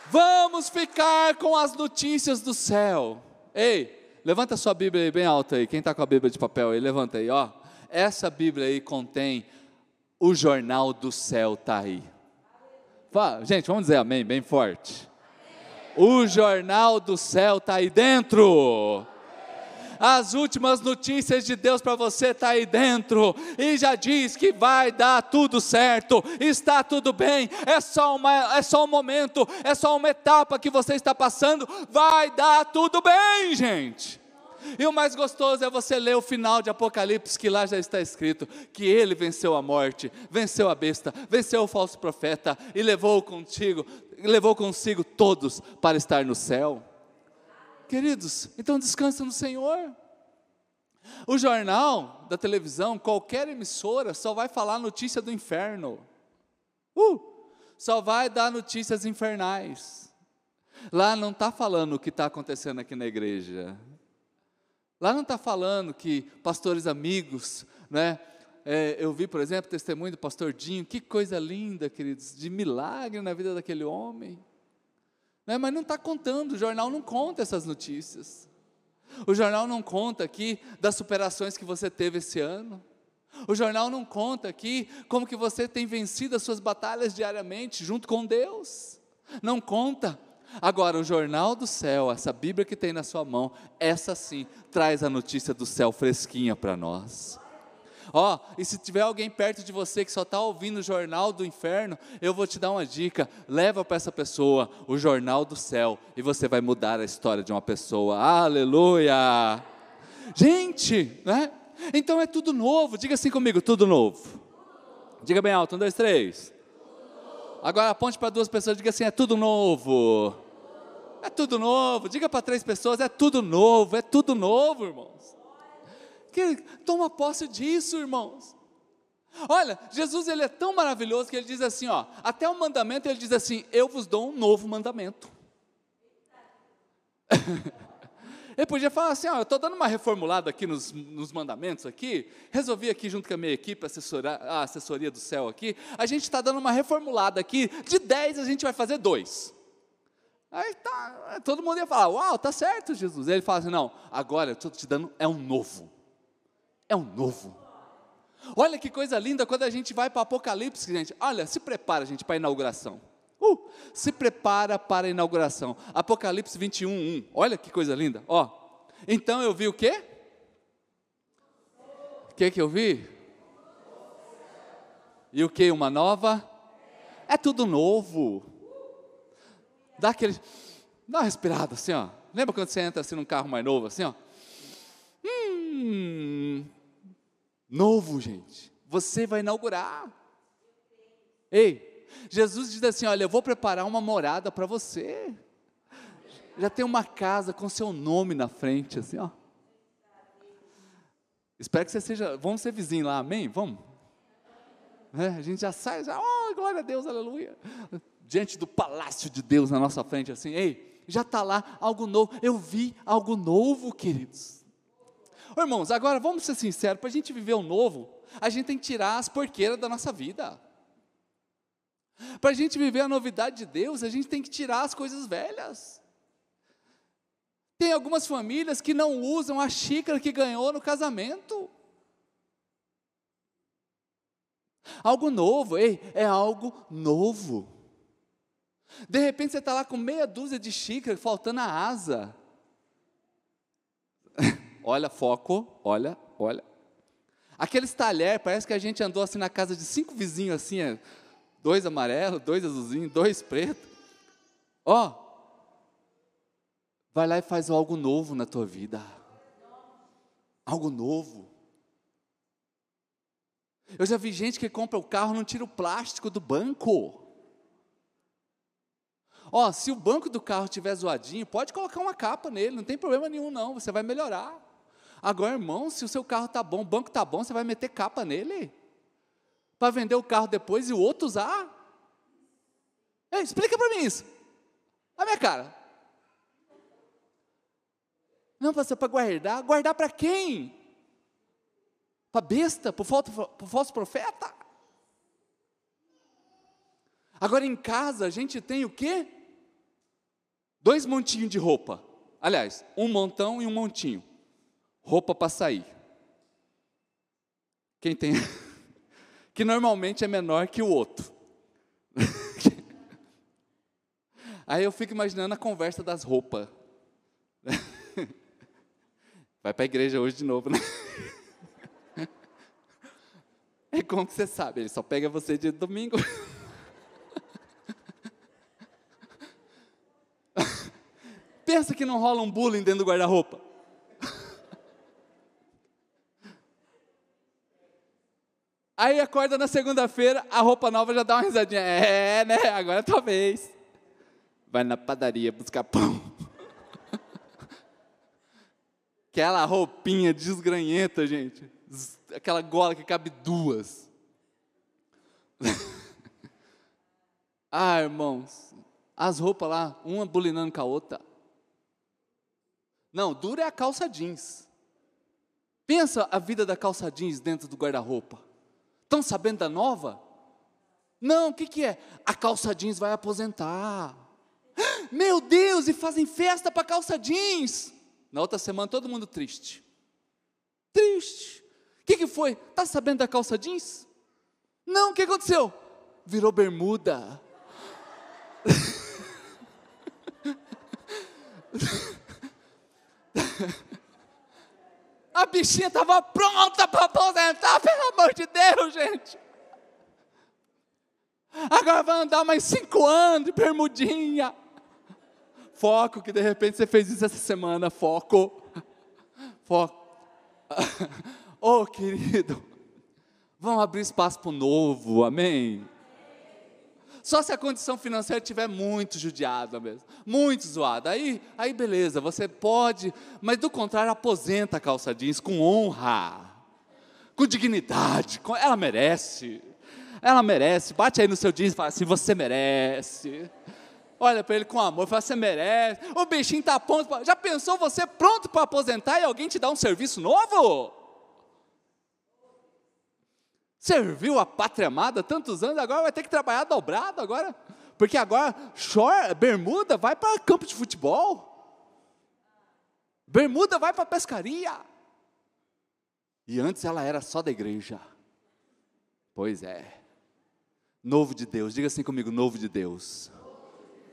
S1: Vamos ficar com as notícias do céu. Ei, levanta sua Bíblia aí bem alta aí. Quem está com a Bíblia de papel aí, levanta aí, ó. Essa Bíblia aí contém o jornal do céu está aí. Gente, vamos dizer amém, bem forte. O jornal do céu está aí dentro. As últimas notícias de Deus para você está aí dentro, e já diz que vai dar tudo certo, está tudo bem, é só, uma, é só um momento, é só uma etapa que você está passando, vai dar tudo bem, gente. E o mais gostoso é você ler o final de Apocalipse, que lá já está escrito que ele venceu a morte, venceu a besta, venceu o falso profeta e levou contigo, levou consigo todos para estar no céu. Queridos, então descansa no Senhor. O jornal da televisão, qualquer emissora, só vai falar notícia do inferno. Uh, só vai dar notícias infernais. Lá não está falando o que está acontecendo aqui na igreja. Lá não está falando que pastores amigos, né? É, eu vi, por exemplo, testemunho do pastor Dinho, que coisa linda, queridos, de milagre na vida daquele homem. Né? Mas não está contando, o jornal não conta essas notícias. O jornal não conta aqui das superações que você teve esse ano. O jornal não conta aqui como que você tem vencido as suas batalhas diariamente junto com Deus. Não conta Agora, o jornal do céu, essa Bíblia que tem na sua mão, essa sim traz a notícia do céu fresquinha para nós. Ó, oh, e se tiver alguém perto de você que só está ouvindo o jornal do inferno, eu vou te dar uma dica: leva para essa pessoa o jornal do céu e você vai mudar a história de uma pessoa. Aleluia! Gente, né? Então é tudo novo. Diga assim comigo: tudo novo. Diga bem alto: um, dois, três. Agora aponte para duas pessoas diga assim: é tudo novo. É tudo novo. Diga para três pessoas: é tudo novo, é tudo novo, irmãos. Que, toma posse disso, irmãos. Olha, Jesus ele é tão maravilhoso que ele diz assim, ó, até o mandamento ele diz assim: eu vos dou um novo mandamento. ele podia falar assim, ó, eu estou dando uma reformulada aqui nos, nos, mandamentos aqui, resolvi aqui junto com a minha equipe, assessorar, a assessoria do céu aqui, a gente está dando uma reformulada aqui, de 10 a gente vai fazer dois. Aí tá, todo mundo ia falar, uau, tá certo, Jesus. Ele fala assim, não, agora eu estou te dando, é um novo. É um novo. Olha que coisa linda quando a gente vai para Apocalipse, gente. Olha, se prepara, gente, para a inauguração. Uh, se prepara para a inauguração. Apocalipse 21, 1. Olha que coisa linda. Ó, então eu vi o quê? O que que eu vi? E o que? Uma nova? É tudo novo dá aquele, dá uma respirada assim, ó. Lembra quando você entra assim num carro mais novo, assim, ó? Hum, novo, gente. Você vai inaugurar. Ei, Jesus diz assim: olha, eu vou preparar uma morada para você. Já tem uma casa com seu nome na frente, assim, ó. Espero que você seja. Vamos ser vizinho lá, amém? Vamos? É, a gente já sai, já, oh, glória a Deus, aleluia diante do palácio de Deus na nossa frente, assim, ei, já está lá algo novo, eu vi algo novo, queridos. Ô, irmãos, agora vamos ser sinceros, para a gente viver o novo, a gente tem que tirar as porqueiras da nossa vida. Para a gente viver a novidade de Deus, a gente tem que tirar as coisas velhas. Tem algumas famílias que não usam a xícara que ganhou no casamento. Algo novo, ei, é algo novo. De repente você está lá com meia dúzia de xícaras, faltando a asa. Olha, foco, olha, olha. Aqueles talher, parece que a gente andou assim na casa de cinco vizinhos, assim, é, dois amarelos, dois azulzinhos, dois pretos. Ó, vai lá e faz algo novo na tua vida. Algo novo. Eu já vi gente que compra o carro, não tira o plástico do banco. Ó, se o banco do carro estiver zoadinho, pode colocar uma capa nele, não tem problema nenhum não, você vai melhorar. Agora, irmão, se o seu carro está bom, o banco está bom, você vai meter capa nele? Para vender o carro depois e o outro usar? Ei, explica para mim isso. A minha cara. Não, pastor, para guardar. Guardar para quem? Para besta? Para o falso profeta? Agora em casa a gente tem o quê? Dois montinhos de roupa. Aliás, um montão e um montinho. Roupa para sair. Quem tem. que normalmente é menor que o outro. Aí eu fico imaginando a conversa das roupas. Vai para a igreja hoje de novo, né? É como que você sabe? Ele só pega você de domingo. Pensa que não rola um bullying dentro do guarda-roupa. Aí acorda na segunda-feira, a roupa nova já dá uma risadinha. É, né? Agora talvez. Vai na padaria buscar pão. Aquela roupinha desgranhenta, gente. Aquela gola que cabe duas. ah, irmãos. As roupas lá, uma bulinando com a outra. Não, dura é a calça jeans. Pensa a vida da calça jeans dentro do guarda-roupa. Estão sabendo da nova? Não, o que, que é? A calça jeans vai aposentar. Meu Deus, e fazem festa para calça jeans. Na outra semana, todo mundo triste. Triste. O que, que foi? Está sabendo da calça jeans? Não, o que aconteceu? Virou bermuda. A bichinha estava pronta para aposentar, pelo amor de Deus, gente. Agora vai andar mais cinco anos de bermudinha. Foco, que de repente você fez isso essa semana. Foco. Foco. Oh, querido. Vamos abrir espaço para o novo, amém? Só se a condição financeira estiver muito judiada mesmo, muito zoada. Aí, aí beleza, você pode, mas do contrário, aposenta a calça jeans com honra, com dignidade, com, ela merece. Ela merece. Bate aí no seu jeans e fala assim: você merece. Olha para ele com amor, fala: você merece. O bichinho está pronto. Já pensou você pronto para aposentar e alguém te dá um serviço novo? Serviu a pátria amada tantos anos, agora vai ter que trabalhar dobrado agora. Porque agora, short, bermuda vai para campo de futebol. Bermuda vai para pescaria. E antes ela era só da igreja. Pois é. Novo de Deus, diga assim comigo: novo de Deus.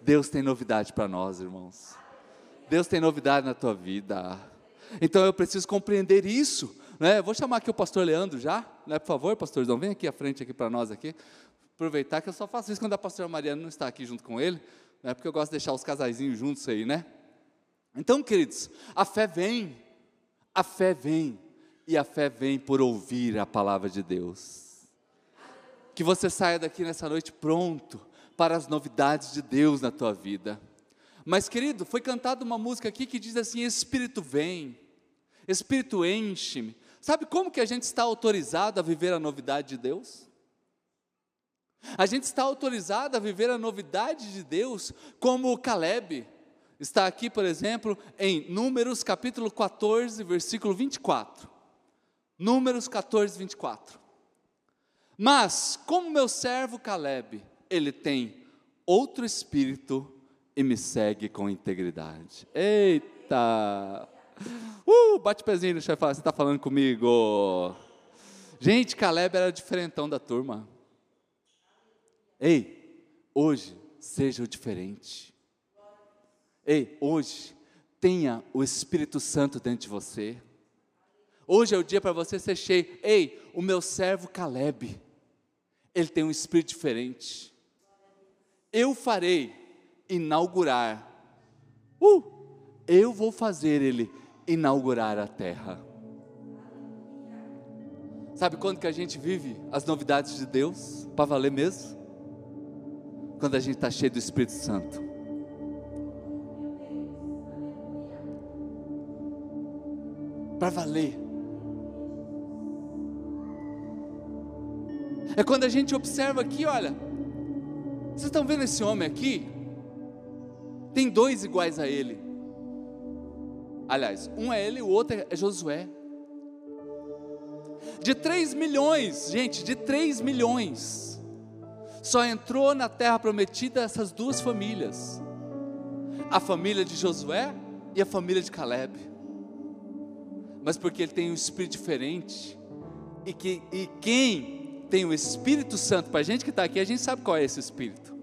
S1: Deus tem novidade para nós, irmãos. Deus tem novidade na tua vida. Então eu preciso compreender isso. Né? Vou chamar aqui o pastor Leandro já, né? por favor, pastorzão, vem aqui à frente aqui para nós aqui. Aproveitar que eu só faço isso quando a pastora Mariana não está aqui junto com ele, né? porque eu gosto de deixar os casaizinhos juntos aí, né? Então, queridos, a fé vem, a fé vem, e a fé vem por ouvir a palavra de Deus. Que você saia daqui nessa noite pronto para as novidades de Deus na tua vida. Mas, querido, foi cantada uma música aqui que diz assim: Espírito vem, Espírito enche-me. Sabe como que a gente está autorizado a viver a novidade de Deus? A gente está autorizado a viver a novidade de Deus como Caleb. Está aqui, por exemplo, em Números capítulo 14, versículo 24. Números 14, 24. Mas, como meu servo Caleb, ele tem outro espírito e me segue com integridade. Eita! Uh, bate pezinho no chefe e fala, você está falando comigo? Gente, Caleb era diferentão da turma. Ei, hoje seja o diferente. Ei, hoje tenha o Espírito Santo dentro de você. Hoje é o dia para você ser cheio. Ei, o meu servo Caleb, ele tem um espírito diferente. Eu farei inaugurar. Uh, eu vou fazer ele inaugurar a terra. Sabe quando que a gente vive as novidades de Deus? Para valer mesmo? Quando a gente está cheio do Espírito Santo. Para valer. É quando a gente observa aqui, olha. Vocês estão vendo esse homem aqui? Tem dois iguais a ele. Aliás, um é ele e o outro é Josué. De 3 milhões, gente, de 3 milhões, só entrou na terra prometida essas duas famílias: a família de Josué e a família de Caleb. Mas porque ele tem um espírito diferente, e, que, e quem tem o Espírito Santo, para a gente que está aqui, a gente sabe qual é esse Espírito.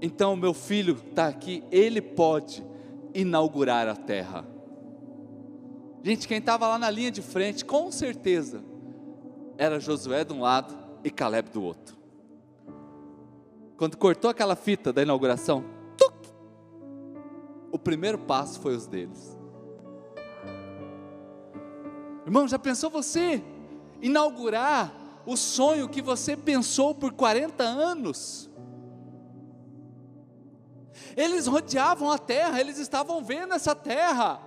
S1: Então, meu filho está aqui, ele pode inaugurar a terra. Gente, quem estava lá na linha de frente, com certeza, era Josué de um lado e Caleb do outro. Quando cortou aquela fita da inauguração, tuc, o primeiro passo foi os deles. Irmão, já pensou você inaugurar o sonho que você pensou por 40 anos? Eles rodeavam a terra, eles estavam vendo essa terra.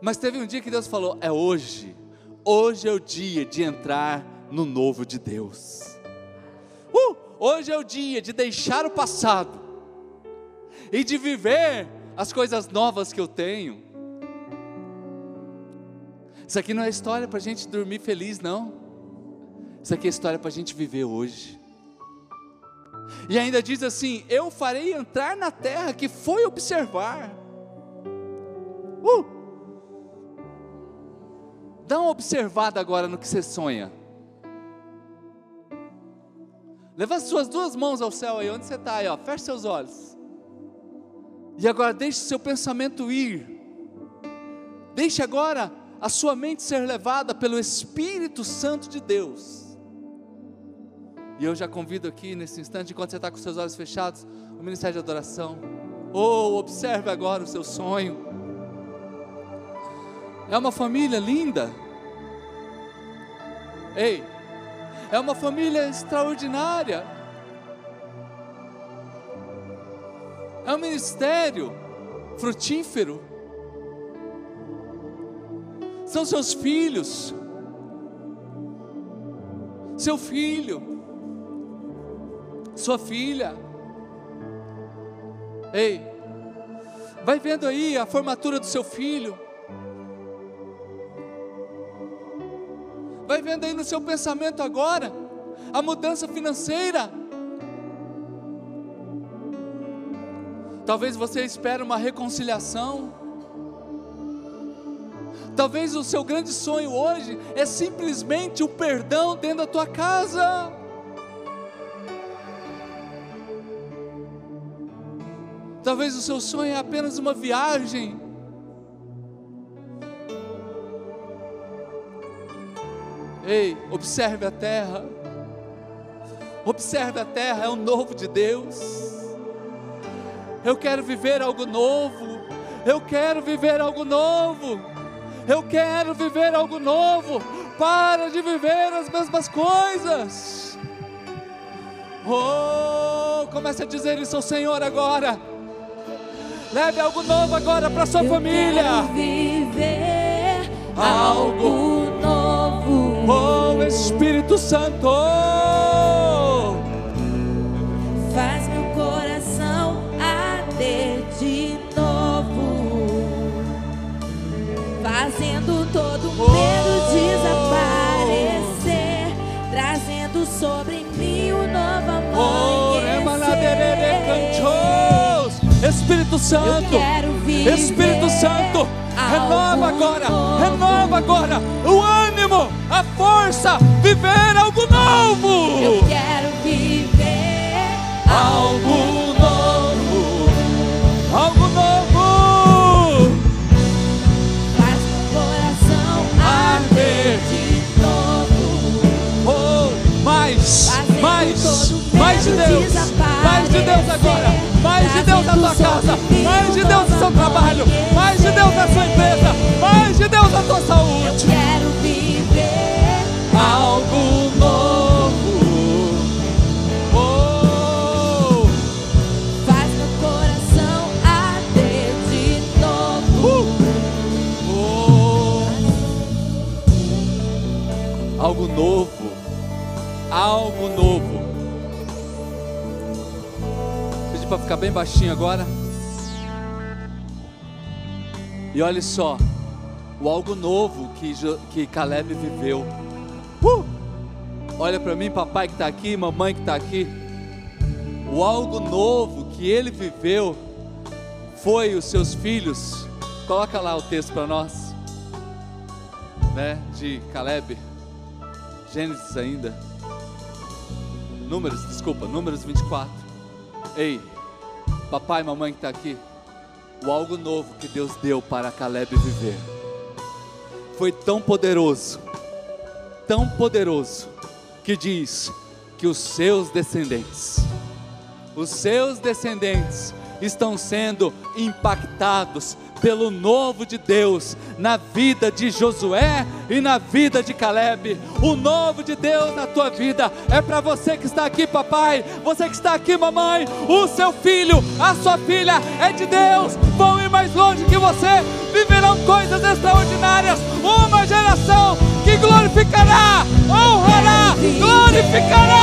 S1: Mas teve um dia que Deus falou: é hoje, hoje é o dia de entrar no novo de Deus. Uh, hoje é o dia de deixar o passado e de viver as coisas novas que eu tenho. Isso aqui não é história para a gente dormir feliz, não. Isso aqui é história para a gente viver hoje. E ainda diz assim: Eu farei entrar na terra que foi observar. Uh! Dá uma observada agora no que você sonha. Levanta suas duas mãos ao céu aí, onde você está aí, ó. Feche seus olhos. E agora deixe seu pensamento ir. Deixe agora a sua mente ser levada pelo Espírito Santo de Deus. E eu já convido aqui nesse instante, enquanto você está com seus olhos fechados, o ministério de adoração. Oh, observe agora o seu sonho. É uma família linda. Ei, é uma família extraordinária. É um ministério frutífero. São seus filhos. Seu filho. Sua filha. Ei, vai vendo aí a formatura do seu filho. Vai vendo aí no seu pensamento agora a mudança financeira. Talvez você espere uma reconciliação. Talvez o seu grande sonho hoje é simplesmente o perdão dentro da tua casa. Talvez o seu sonho é apenas uma viagem. Ei, observe a terra. Observe a terra, é o novo de Deus. Eu quero viver algo novo. Eu quero viver algo novo. Eu quero viver algo novo. Para de viver as mesmas coisas. Oh, comece a dizer isso ao Senhor agora. Leve algo novo agora para sua
S2: Eu
S1: família.
S2: Quero viver algo novo.
S1: Oh Espírito Santo.
S2: Faz meu coração arder de novo, fazendo todo medo desaparecer, trazendo sobre
S1: Espírito Santo,
S3: quero viver
S1: Espírito Santo, renova agora,
S3: novo.
S1: renova agora o ânimo, a força, viver algo novo.
S3: Eu quero viver
S1: Algo novo, algo novo.
S3: Faz meu coração arder de novo.
S1: Oh, mais, mais, mais de Deus, Deus na tua casa, mais de Deus no seu trabalho, mais de Deus na sua empresa, mais de Deus na tua
S3: Eu
S1: saúde.
S3: quero viver
S1: Algo novo. Oh,
S3: Faz meu coração arder de novo.
S1: oh. Algo novo, algo novo. Pedi para ficar bem baixinho agora. E olha só, o algo novo que, que Caleb viveu. Uh! Olha para mim, papai que está aqui, mamãe que está aqui. O algo novo que ele viveu foi os seus filhos. Coloca lá o texto para nós, né? De Caleb, Gênesis ainda. Números, desculpa, Números 24. Ei, papai e mamãe que está aqui, o algo novo que Deus deu para Caleb viver. Foi tão poderoso, tão poderoso, que diz que os seus descendentes, os seus descendentes estão sendo impactados pelo novo de Deus na vida de Josué e na vida de Caleb. O novo de Deus na tua vida é para você que está aqui, papai, você que está aqui, mamãe. O seu filho, a sua filha é de Deus. Vão ir mais longe que você, viverão coisas extraordinárias. Uma geração que glorificará, honrará, glorificará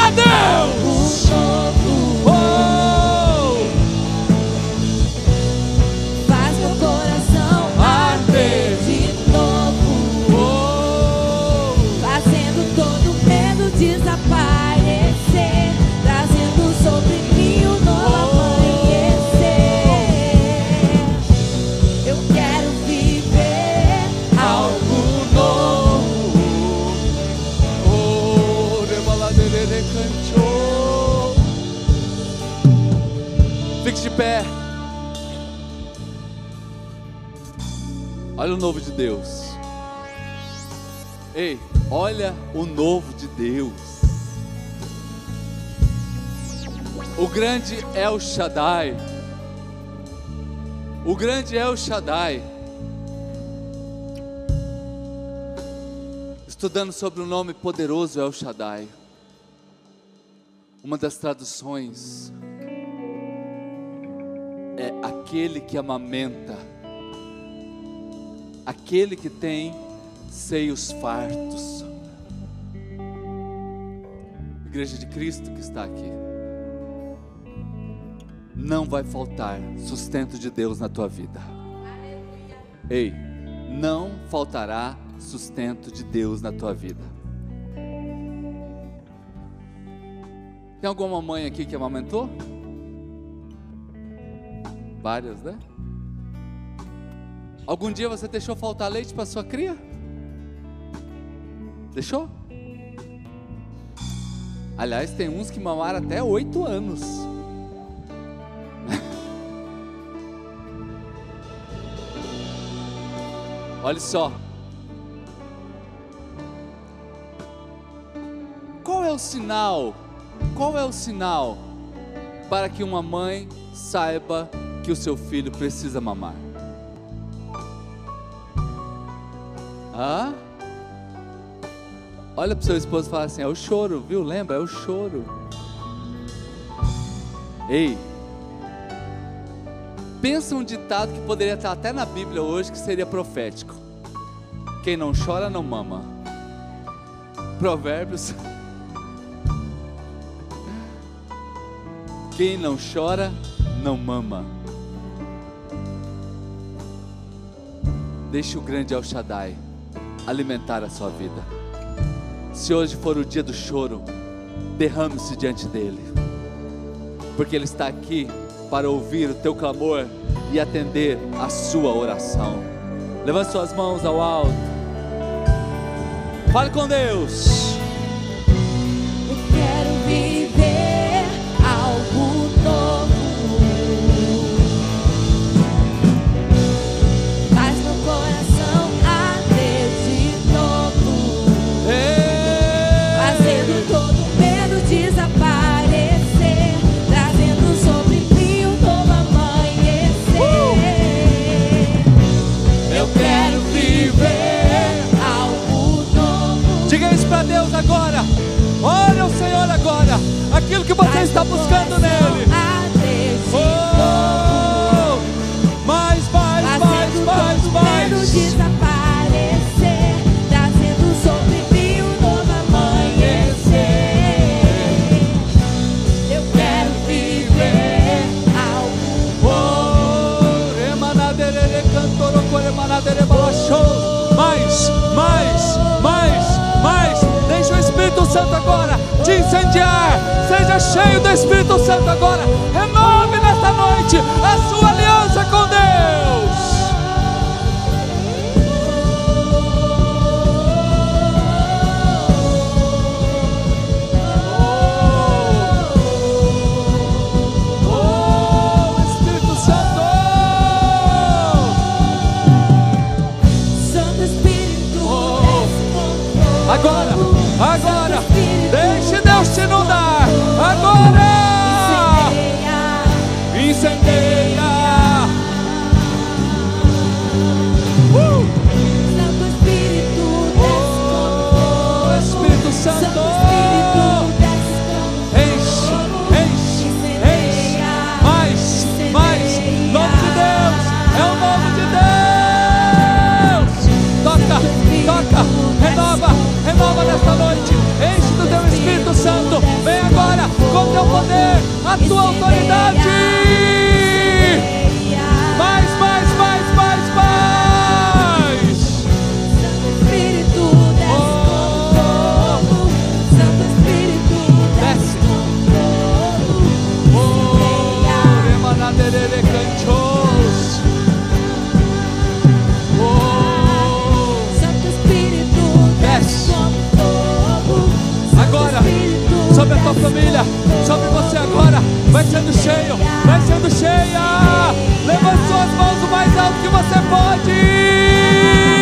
S1: Olha o novo de Deus. Ei, olha o novo de Deus. O grande El Shaddai. O grande El Shaddai. Estudando sobre o nome poderoso El Shaddai. Uma das traduções é aquele que amamenta, aquele que tem seios fartos. Igreja de Cristo que está aqui. Não vai faltar sustento de Deus na tua vida. Ei, não faltará sustento de Deus na tua vida. Tem alguma mãe aqui que amamentou? Várias, né? Algum dia você deixou faltar leite para sua cria? Deixou? Aliás, tem uns que mamaram até oito anos. Olha só. Qual é o sinal? Qual é o sinal para que uma mãe saiba que o seu filho precisa mamar? Hã? Olha para o seu esposo e fala assim: é o choro, viu? Lembra? É o choro. Ei, pensa um ditado que poderia estar até na Bíblia hoje que seria profético: quem não chora não mama. Provérbios. Quem não chora não mama. Deixe o grande El Shaddai alimentar a sua vida. Se hoje for o dia do choro, derrame-se diante dele, porque ele está aqui para ouvir o teu clamor e atender a sua oração. Levante suas mãos ao alto. Fale com Deus. Incendiar. Seja cheio do Espírito Santo agora. Renove nesta noite a sua aliança com Deus. Oh, Agora,
S2: incendeia.
S1: incendeia. A tua autoridade. Sobre a tua família, sobre você agora, vai sendo cheio, vai sendo cheia. Levante suas mãos o mais alto que você pode.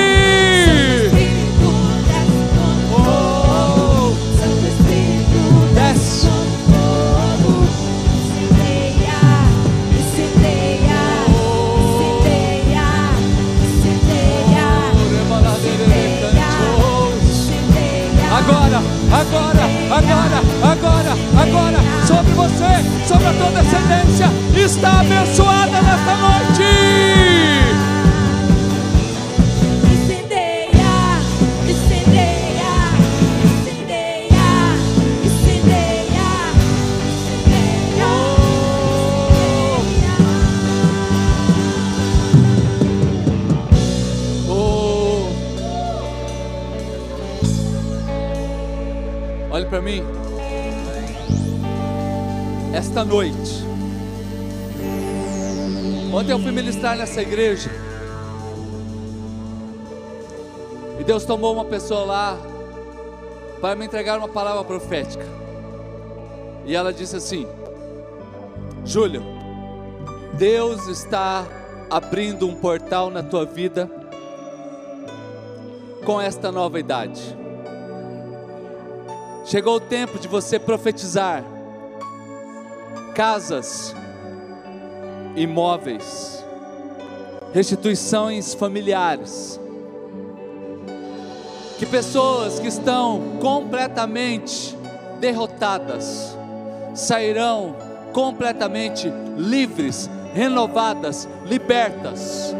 S1: Ministrar nessa igreja. E Deus tomou uma pessoa lá para me entregar uma palavra profética. E ela disse assim: Júlio, Deus está abrindo um portal na tua vida com esta nova idade. Chegou o tempo de você profetizar casas, imóveis, restituições familiares. Que pessoas que estão completamente derrotadas sairão completamente livres, renovadas, libertas.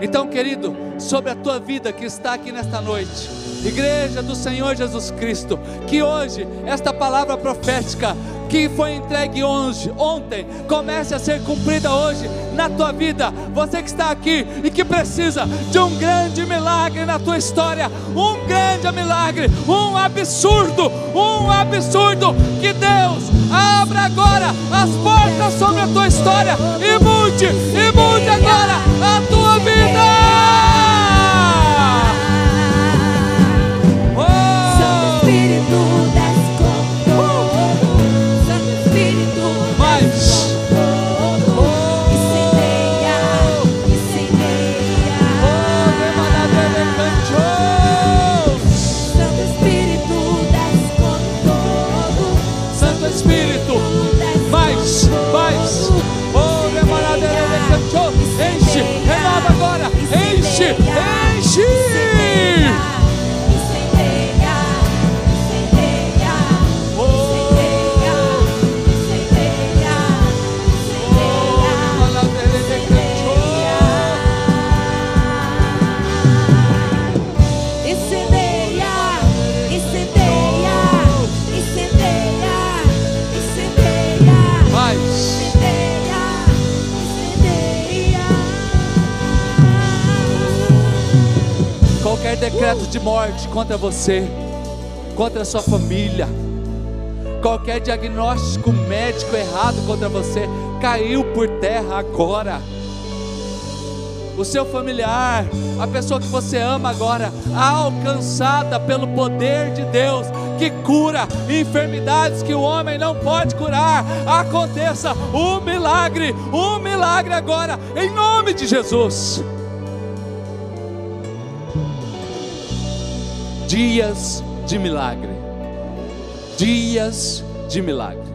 S1: Então, querido, sobre a tua vida que está aqui nesta noite, Igreja do Senhor Jesus Cristo, que hoje esta palavra profética que foi entregue hoje, ontem, comece a ser cumprida hoje na tua vida. Você que está aqui e que precisa de um grande milagre na tua história, um grande milagre, um absurdo, um absurdo que Deus abra agora as portas sobre a tua história e mude, e mude agora a tua decreto de morte contra você, contra a sua família, qualquer diagnóstico médico errado contra você, caiu por terra agora. O seu familiar, a pessoa que você ama agora, alcançada pelo poder de Deus, que cura enfermidades que o homem não pode curar, aconteça um milagre, um milagre agora, em nome de Jesus. Dias de milagre. Dias de milagre.